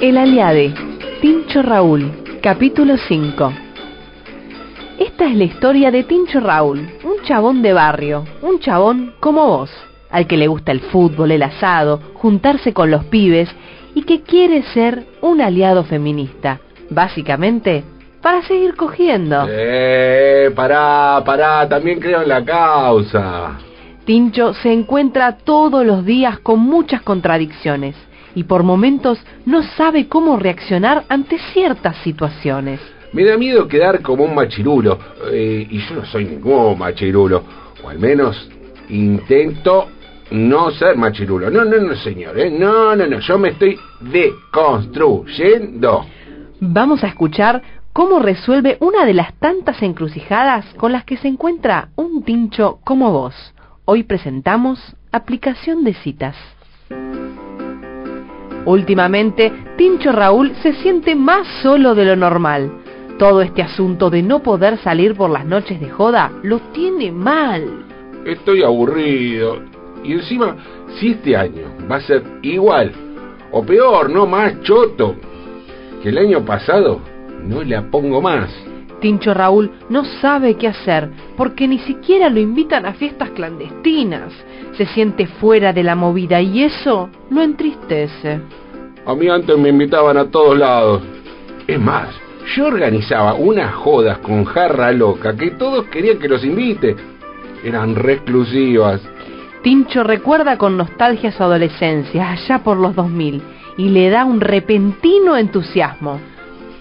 El Aliade, Tincho Raúl, capítulo 5. Esta es la historia de Tincho Raúl, un chabón de barrio, un chabón como vos, al que le gusta el fútbol, el asado, juntarse con los pibes y que quiere ser un aliado feminista, básicamente para seguir cogiendo. Eh, pará, pará, también creo en la causa. Tincho se encuentra todos los días con muchas contradicciones y por momentos no sabe cómo reaccionar ante ciertas situaciones. Me da miedo quedar como un machirulo, eh, y yo no soy ningún machirulo, o al menos intento no ser machirulo. No, no, no, señor, ¿eh? no, no, no, yo me estoy deconstruyendo. Vamos a escuchar cómo resuelve una de las tantas encrucijadas con las que se encuentra un tincho como vos. Hoy presentamos aplicación de citas. Últimamente, Tincho Raúl se siente más solo de lo normal. Todo este asunto de no poder salir por las noches de joda lo tiene mal. Estoy aburrido. Y encima, si este año va a ser igual, o peor, no más choto, que el año pasado, no le pongo más. Tincho Raúl no sabe qué hacer porque ni siquiera lo invitan a fiestas clandestinas. Se siente fuera de la movida y eso lo entristece. A mí antes me invitaban a todos lados. Es más, yo organizaba unas jodas con jarra loca que todos querían que los invite. Eran reclusivas. Tincho recuerda con nostalgia su adolescencia, allá por los 2000, y le da un repentino entusiasmo.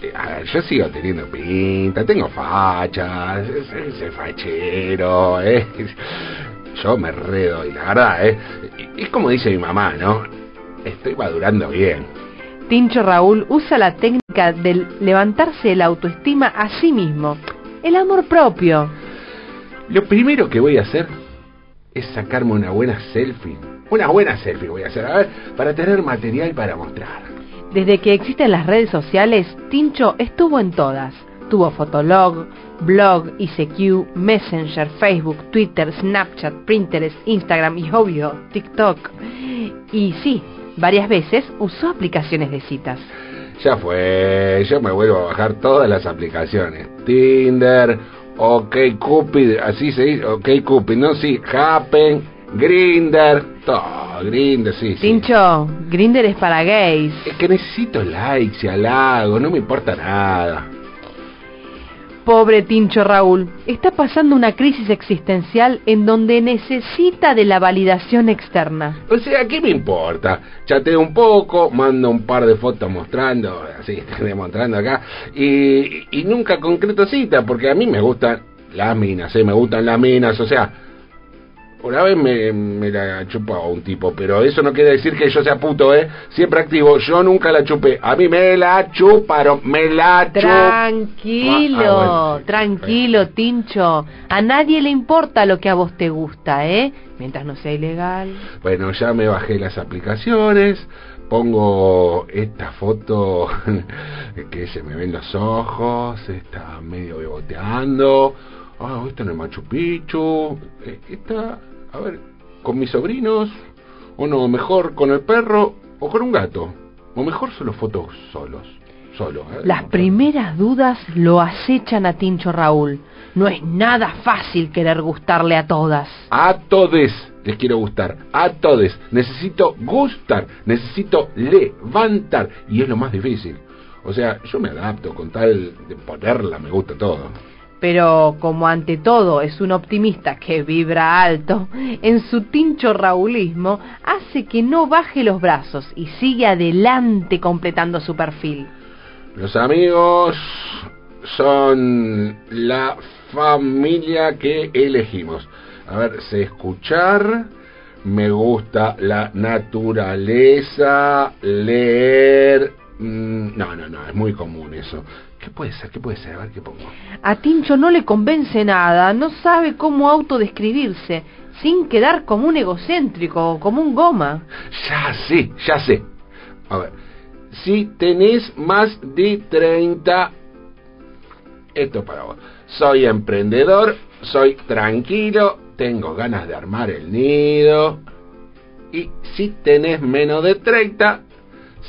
Eh, yo sigo teniendo pinta, tengo fachas, ese fachero, ¿eh? Yo me redo, y la verdad, ¿eh? Es como dice mi mamá, ¿no? Estoy madurando bien. Tincho Raúl usa la técnica del levantarse la autoestima a sí mismo, el amor propio. Lo primero que voy a hacer es sacarme una buena selfie. Una buena selfie voy a hacer, a ver, para tener material para mostrar. Desde que existen las redes sociales, Tincho estuvo en todas. Tuvo Fotolog, Blog, ICQ, Messenger, Facebook, Twitter, Snapchat, Pinterest, Instagram y obvio, TikTok. Y sí, varias veces usó aplicaciones de citas. Ya fue, yo me vuelvo a bajar todas las aplicaciones. Tinder, OkCupid, así se dice, OkCupid, no, sí, Happen, Grinder, todo Grinder, sí, Tincho, Grinder es para gays. Es que necesito likes y halagos, no me importa nada. Pobre Tincho Raúl, está pasando una crisis existencial en donde necesita de la validación externa. O sea, ¿qué me importa? Chateo un poco, mando un par de fotos mostrando, así, demostrando acá, y, y nunca concreto cita, porque a mí me gustan las minas, ¿eh? me gustan las minas, o sea, una vez me, me la chupó un tipo, pero eso no quiere decir que yo sea puto, ¿eh? Siempre activo, yo nunca la chupé. A mí me la chuparon, me la Tranquilo, ah, ah, tranquilo, Tincho. A nadie le importa lo que a vos te gusta, ¿eh? Mientras no sea ilegal. Bueno, ya me bajé las aplicaciones, pongo esta foto que se me ven los ojos, está medio beboteando ah, esta en el Machu Picchu, eh, esta, a ver, con mis sobrinos, o no, mejor con el perro o con un gato, o mejor solo fotos solos. Solo, ¿eh? Las primeras dudas lo acechan a Tincho Raúl. No es nada fácil querer gustarle a todas. A todes les quiero gustar. A todes. Necesito gustar. Necesito levantar. Y es lo más difícil. O sea, yo me adapto con tal de ponerla me gusta todo pero como ante todo es un optimista que vibra alto, en su tincho raulismo hace que no baje los brazos y sigue adelante completando su perfil. Los amigos son la familia que elegimos. A ver, sé escuchar, me gusta la naturaleza, leer... Mm, no, no, no, es muy común eso. ¿Qué puede ser? ¿Qué puede ser? A ver qué pongo. A Tincho no le convence nada, no sabe cómo autodescribirse, sin quedar como un egocéntrico o como un goma. Ya sé, ya sé. A ver, si tenés más de 30... Esto para vos. Soy emprendedor, soy tranquilo, tengo ganas de armar el nido. Y si tenés menos de 30,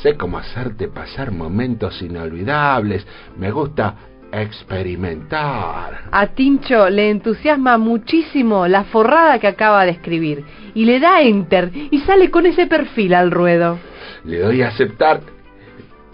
sé cómo hacerte pasar momentos inolvidables, me gusta experimentar. A Tincho le entusiasma muchísimo la forrada que acaba de escribir y le da enter y sale con ese perfil al ruedo. Le doy a aceptar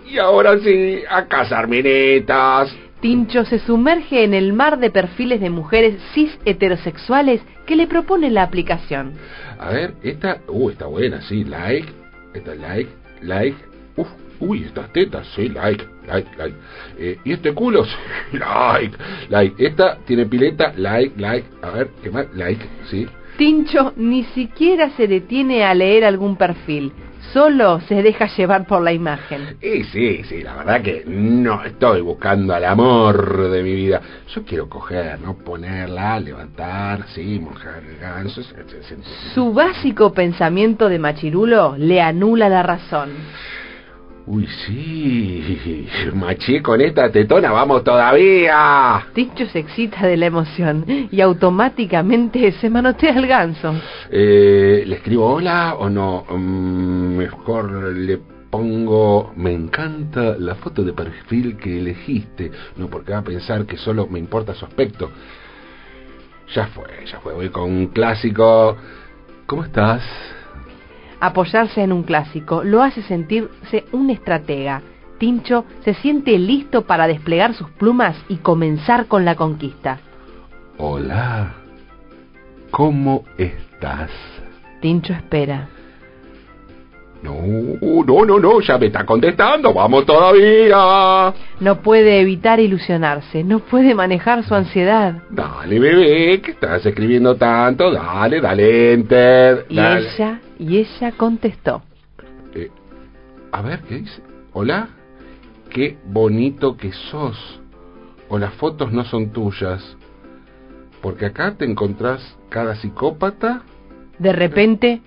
y ahora sí, a cazar minetas. Tincho se sumerge en el mar de perfiles de mujeres cis heterosexuales que le propone la aplicación. A ver, esta, uh, está buena, sí, like, esta like, like, uf, uy, estas tetas, sí, like, like, like. Eh, y este culo, sí, like, like. Esta tiene pileta, like, like. A ver, ¿qué más? Like, sí. Tincho ni siquiera se detiene a leer algún perfil, solo se deja llevar por la imagen. Y sí, sí, la verdad que no estoy buscando al amor de mi vida. Yo quiero coger, no ponerla, levantar, sí, mojar el ganso. Su básico pensamiento de machirulo le anula la razón. Uy, sí, maché con esta tetona, vamos todavía. Tincho se excita de la emoción y automáticamente se manotea el ganso. Eh, ¿Le escribo hola o no? Mm, mejor le pongo, me encanta la foto de perfil que elegiste. No, porque va a pensar que solo me importa su aspecto. Ya fue, ya fue, voy con un clásico. ¿Cómo estás? Apoyarse en un clásico lo hace sentirse un estratega. Tincho se siente listo para desplegar sus plumas y comenzar con la conquista. Hola, ¿cómo estás? Tincho espera. No, no, no, no, ya me está contestando, vamos todavía. No puede evitar ilusionarse, no puede manejar su ansiedad. Dale, bebé, que estás escribiendo tanto, dale, dale, enter. Y ella, y ella contestó. Eh, a ver, ¿qué dice? Hola, qué bonito que sos. O las fotos no son tuyas. Porque acá te encontrás cada psicópata. De repente,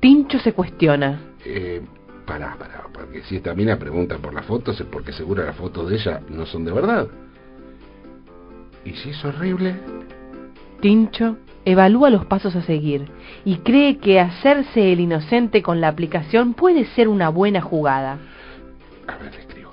Tincho se cuestiona. Eh, pará, pará, porque si esta mina pregunta por las fotos es porque seguro las fotos de ella no son de verdad. ¿Y si es horrible? Tincho evalúa los pasos a seguir y cree que hacerse el inocente con la aplicación puede ser una buena jugada. A ver, le escribo.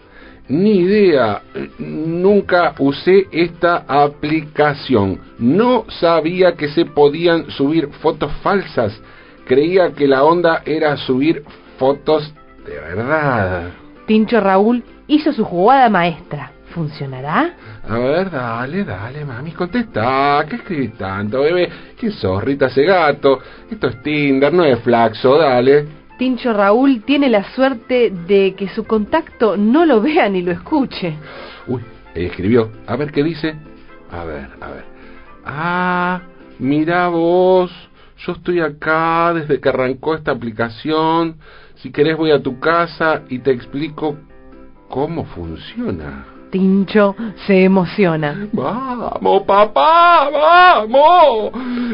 Ni idea, nunca usé esta aplicación. No sabía que se podían subir fotos falsas creía que la onda era subir fotos de verdad. Tincho Raúl hizo su jugada maestra. ¿Funcionará? A ver, dale, dale, mami, contesta. ¿Qué escribís tanto, bebé? ¿Quién sos, Rita gato? Esto es Tinder, no es Flaxo, dale. Tincho Raúl tiene la suerte de que su contacto no lo vea ni lo escuche. Uy, escribió. A ver qué dice. A ver, a ver. Ah, mira vos yo estoy acá desde que arrancó esta aplicación, si querés voy a tu casa y te explico cómo funciona. Tincho se emociona. Vamos, papá, vamos.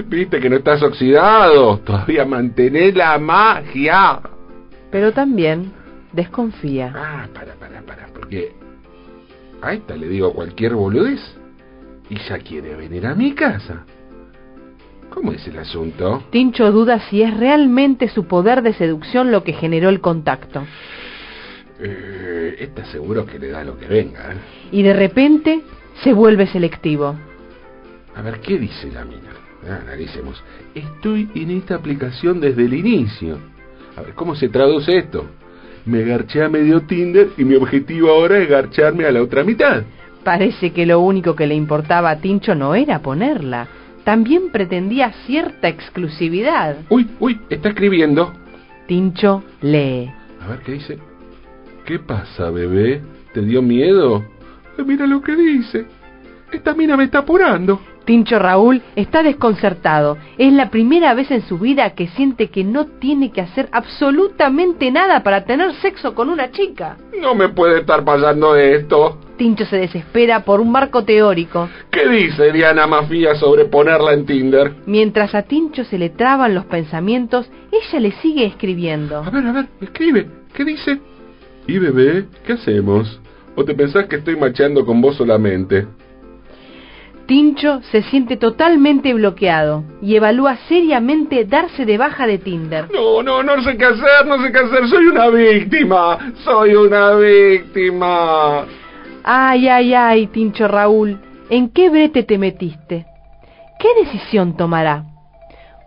Viste que no estás oxidado, todavía mantenés la magia. Pero también desconfía. Ah, para, para, para, porque a esta le digo cualquier boludez y ya quiere venir a mi casa. ¿Cómo es el asunto? Tincho duda si es realmente su poder de seducción lo que generó el contacto. Eh, está seguro que le da lo que venga. ¿eh? Y de repente se vuelve selectivo. A ver, ¿qué dice la mina? Ah, analicemos. Estoy en esta aplicación desde el inicio. A ver, ¿cómo se traduce esto? Me garché a medio Tinder y mi objetivo ahora es garcharme a la otra mitad. Parece que lo único que le importaba a Tincho no era ponerla, también pretendía cierta exclusividad. Uy, uy, está escribiendo. Tincho lee. A ver qué dice. ¿Qué pasa, bebé? ¿Te dio miedo? mira lo que dice. Esta mina me está apurando. Tincho Raúl está desconcertado. Es la primera vez en su vida que siente que no tiene que hacer absolutamente nada para tener sexo con una chica. No me puede estar pasando esto. Tincho se desespera por un marco teórico. ¿Qué dice Diana Mafia sobre ponerla en Tinder? Mientras a Tincho se le traban los pensamientos, ella le sigue escribiendo. A ver, a ver, escribe. ¿Qué dice? ¿Y bebé? ¿Qué hacemos? ¿O te pensás que estoy machando con vos solamente? Tincho se siente totalmente bloqueado y evalúa seriamente darse de baja de Tinder. No, no, no sé qué hacer, no sé qué hacer, soy una víctima, soy una víctima. Ay, ay, ay, Tincho Raúl, ¿en qué brete te metiste? ¿Qué decisión tomará?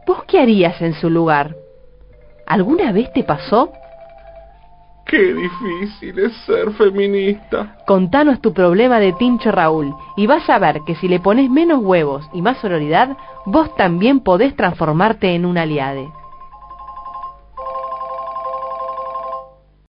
¿Vos qué harías en su lugar? ¿Alguna vez te pasó? Qué difícil es ser feminista. Contanos tu problema de Tincho Raúl y vas a ver que si le pones menos huevos y más sororidad, vos también podés transformarte en un aliade.